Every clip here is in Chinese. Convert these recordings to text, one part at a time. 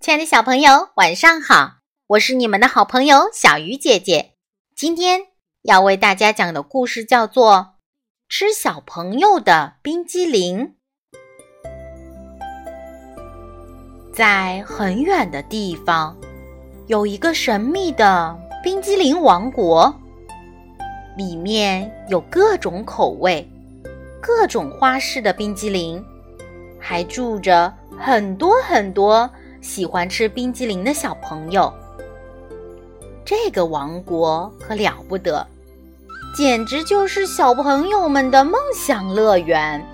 亲爱的小朋友，晚上好！我是你们的好朋友小鱼姐姐。今天要为大家讲的故事叫做《吃小朋友的冰激凌》。在很远的地方，有一个神秘的冰激凌王国，里面有各种口味、各种花式的冰激凌，还住着很多很多。喜欢吃冰激凌的小朋友，这个王国可了不得，简直就是小朋友们的梦想乐园。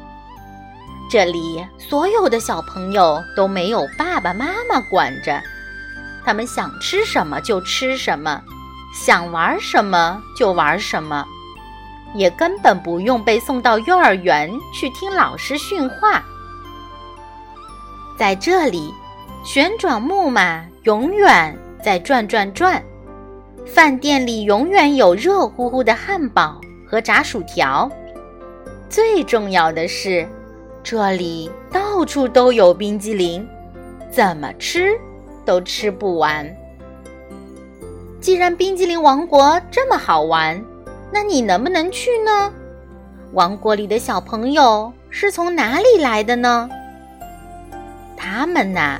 这里所有的小朋友都没有爸爸妈妈管着，他们想吃什么就吃什么，想玩什么就玩什么，也根本不用被送到幼儿园去听老师训话。在这里。旋转木马永远在转转转，饭店里永远有热乎乎的汉堡和炸薯条。最重要的是，这里到处都有冰激凌，怎么吃都吃不完。既然冰激凌王国这么好玩，那你能不能去呢？王国里的小朋友是从哪里来的呢？他们呐。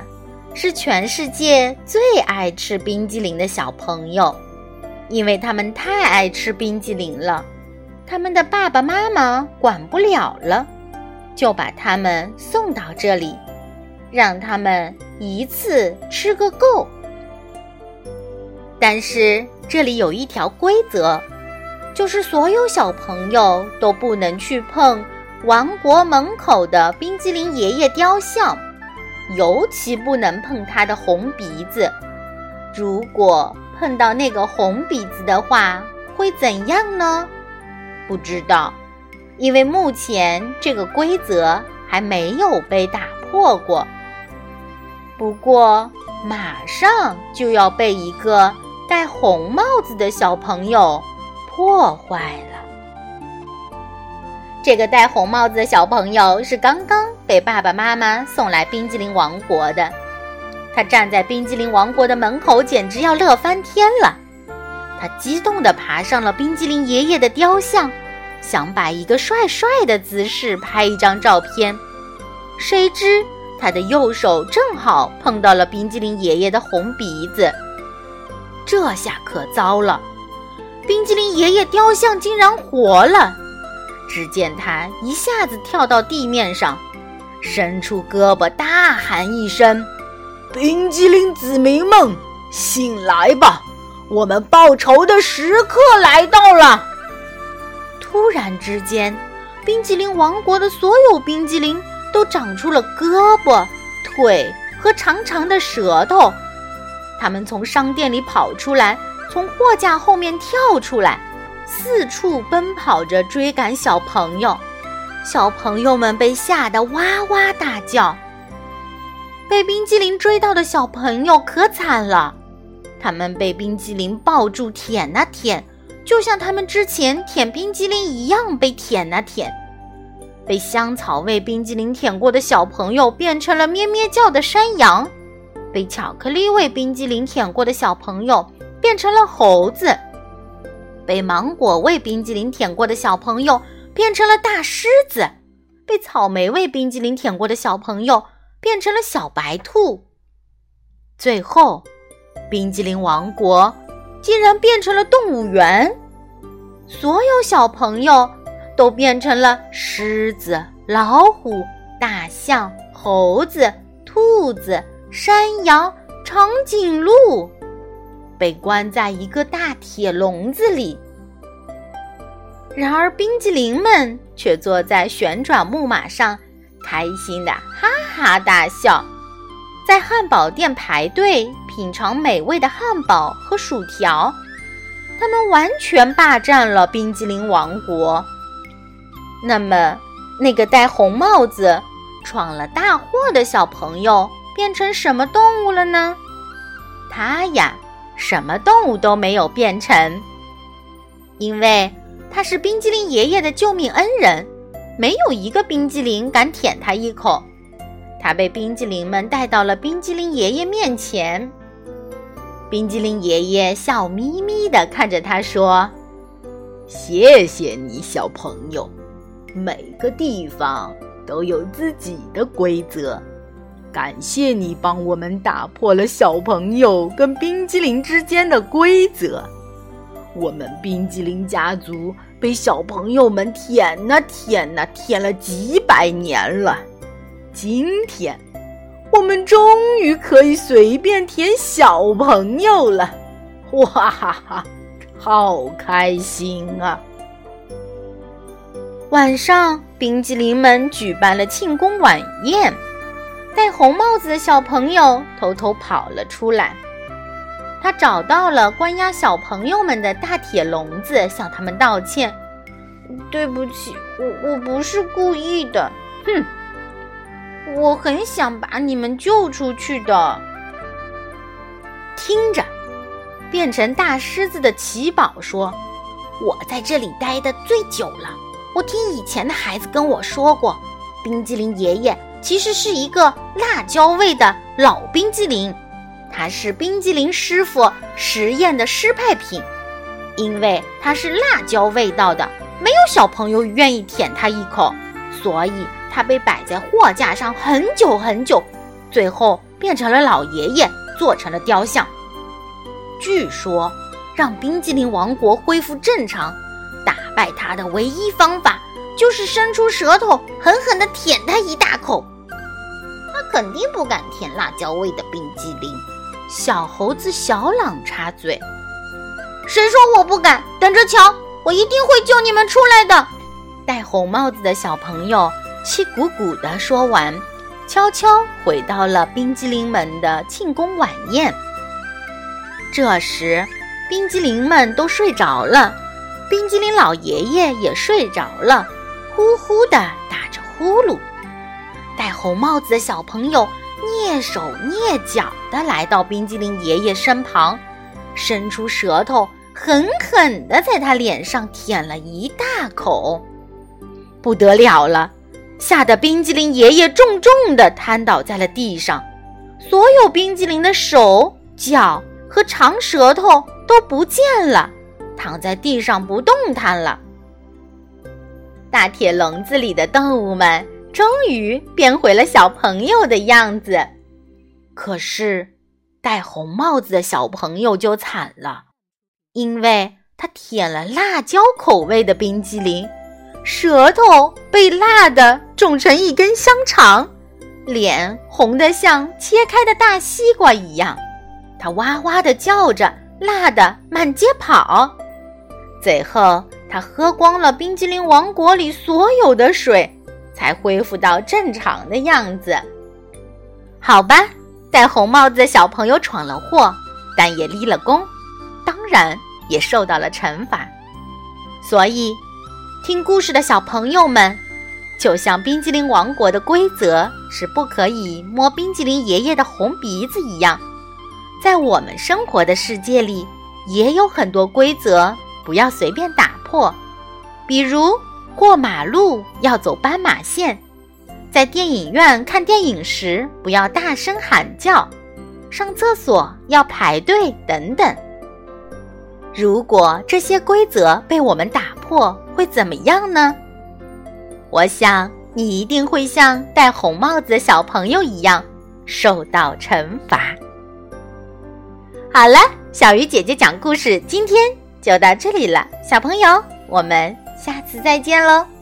是全世界最爱吃冰激凌的小朋友，因为他们太爱吃冰激凌了，他们的爸爸妈妈管不了了，就把他们送到这里，让他们一次吃个够。但是这里有一条规则，就是所有小朋友都不能去碰王国门口的冰激凌爷爷雕像。尤其不能碰他的红鼻子，如果碰到那个红鼻子的话，会怎样呢？不知道，因为目前这个规则还没有被打破过。不过，马上就要被一个戴红帽子的小朋友破坏了。这个戴红帽子的小朋友是刚刚被爸爸妈妈送来冰激凌王国的。他站在冰激凌王国的门口，简直要乐翻天了。他激动地爬上了冰激凌爷爷的雕像，想摆一个帅帅的姿势拍一张照片。谁知他的右手正好碰到了冰激凌爷爷的红鼻子，这下可糟了！冰激凌爷爷雕像竟然活了。只见他一下子跳到地面上，伸出胳膊，大喊一声：“冰激凌子民们，醒来吧！我们报仇的时刻来到了！”突然之间，冰激凌王国的所有冰激凌都长出了胳膊、腿和长长的舌头，它们从商店里跑出来，从货架后面跳出来。四处奔跑着追赶小朋友，小朋友们被吓得哇哇大叫。被冰激凌追到的小朋友可惨了，他们被冰激凌抱住舔啊舔，就像他们之前舔冰激凌一样被舔啊舔。被香草味冰激凌舔过的小朋友变成了咩咩叫的山羊，被巧克力味冰激凌舔过的小朋友变成了猴子。被芒果味冰激凌舔过的小朋友变成了大狮子，被草莓味冰激凌舔过的小朋友变成了小白兔。最后，冰激凌王国竟然变成了动物园，所有小朋友都变成了狮子、老虎、大象、猴子、兔子、山羊、长颈鹿。被关在一个大铁笼子里，然而冰激凌们却坐在旋转木马上，开心的哈哈大笑，在汉堡店排队品尝美味的汉堡和薯条。他们完全霸占了冰激凌王国。那么，那个戴红帽子、闯了大祸的小朋友变成什么动物了呢？他呀。什么动物都没有变成，因为他是冰激凌爷爷的救命恩人，没有一个冰激凌敢舔他一口。他被冰激凌们带到了冰激凌爷爷面前。冰激凌爷爷笑眯眯地看着他说：“谢谢你，小朋友。每个地方都有自己的规则。感谢你帮我们打破了小朋友跟冰激凌之间的规则。我们冰激凌家族被小朋友们舔呐舔呐舔了几百年了，今天。”我们终于可以随便舔小朋友了，哇哈哈，好开心啊！晚上，冰激凌们举办了庆功晚宴，戴红帽子的小朋友偷偷跑了出来。他找到了关押小朋友们的大铁笼子，向他们道歉：“对不起，我我不是故意的。”哼。我很想把你们救出去的。听着，变成大狮子的奇宝说：“我在这里待的最久了。我听以前的孩子跟我说过，冰激凌爷爷其实是一个辣椒味的老冰激凌，它是冰激凌师傅实验的失败品，因为它是辣椒味道的，没有小朋友愿意舔它一口，所以。”它被摆在货架上很久很久，最后变成了老爷爷做成了雕像。据说，让冰激凌王国恢复正常，打败它的唯一方法就是伸出舌头狠狠地舔它一大口。肯定不敢舔辣椒味的冰激凌。小猴子小朗插嘴：“谁说我不敢？等着瞧，我一定会救你们出来的。”戴红帽子的小朋友。气鼓鼓地说完，悄悄回到了冰激凌们的庆功晚宴。这时，冰激凌们都睡着了，冰激凌老爷爷也睡着了，呼呼地打着呼噜。戴红帽子的小朋友蹑手蹑脚地来到冰激凌爷爷身旁，伸出舌头，狠狠地在他脸上舔了一大口。不得了了！吓得冰激凌爷爷重重地瘫倒在了地上，所有冰激凌的手脚和长舌头都不见了，躺在地上不动弹了。大铁笼子里的动物们终于变回了小朋友的样子，可是戴红帽子的小朋友就惨了，因为他舔了辣椒口味的冰激凌。舌头被辣的肿成一根香肠，脸红得像切开的大西瓜一样，他哇哇的叫着，辣得满街跑。最后，他喝光了冰激凌王国里所有的水，才恢复到正常的样子。好吧，戴红帽子的小朋友闯了祸，但也立了功，当然也受到了惩罚。所以。听故事的小朋友们，就像冰激凌王国的规则是不可以摸冰激凌爷爷的红鼻子一样，在我们生活的世界里，也有很多规则不要随便打破。比如过马路要走斑马线，在电影院看电影时不要大声喊叫，上厕所要排队等等。如果这些规则被我们打破，会怎么样呢？我想你一定会像戴红帽子的小朋友一样受到惩罚。好了，小鱼姐姐讲故事今天就到这里了，小朋友，我们下次再见喽。